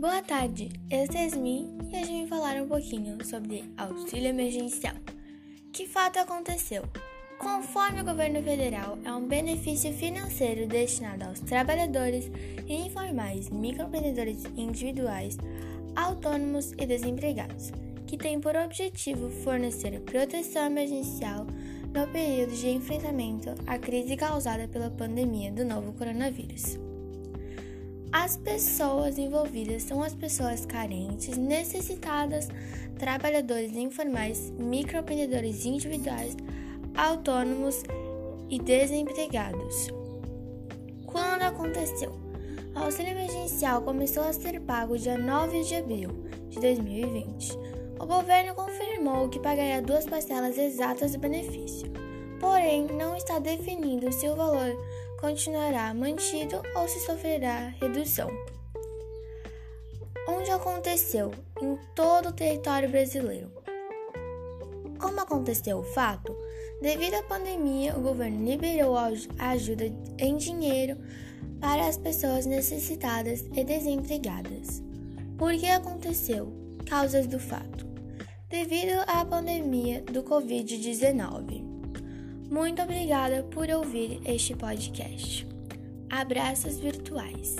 Boa tarde, eu sou Yasmin e hoje vim falar um pouquinho sobre auxílio emergencial. Que fato aconteceu? Conforme o governo federal, é um benefício financeiro destinado aos trabalhadores informais, microempreendedores individuais, autônomos e desempregados, que tem por objetivo fornecer proteção emergencial no período de enfrentamento à crise causada pela pandemia do novo coronavírus. As pessoas envolvidas são as pessoas carentes, necessitadas, trabalhadores informais, microempreendedores individuais, autônomos e desempregados. Quando aconteceu? O auxílio emergencial começou a ser pago dia 9 de abril de 2020. O governo confirmou que pagaria duas parcelas exatas do benefício, porém não está definido se o valor continuará mantido ou se sofrerá redução. Onde aconteceu? Em todo o território brasileiro. Como aconteceu o fato? Devido à pandemia, o governo liberou a ajuda em dinheiro para as pessoas necessitadas e desempregadas. Por que aconteceu? Causas do fato. Devido à pandemia do Covid-19. Muito obrigada por ouvir este podcast. Abraços virtuais.